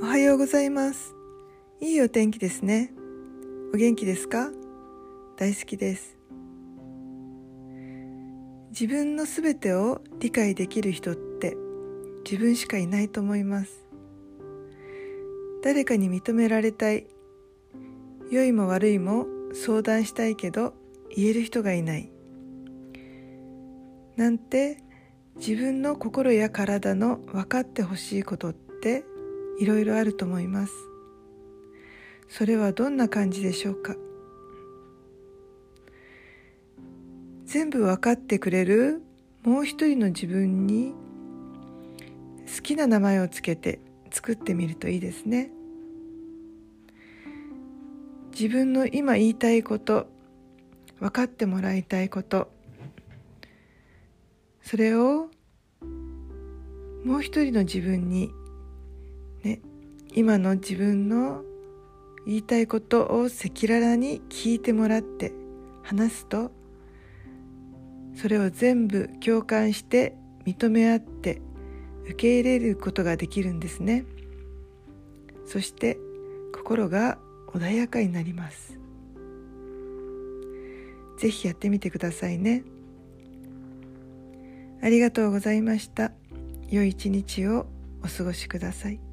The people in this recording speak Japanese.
おはようございます。いいお天気ですね。お元気ですか？大好きです。自分のすべてを理解できる人って自分しかいないと思います。誰かに認められたい。良いも悪いも相談したいけど言える人がいない。なんて自分の心や体の分かってほしいことっていろいろあると思います。それはどんな感じでしょうか？全部分かってくれるもう一人の自分に好きな名前をつけて作ってみるといいですね。自分の今言いたいこと分かってもらいたいことそれをもう一人の自分にね今の自分の言いたいことを赤裸々に聞いてもらって話すとそれを全部共感して認め合って受け入れることができるんですねそして心が穏やかになりますぜひやってみてくださいね。ありがとうございました。良い一日をお過ごしください。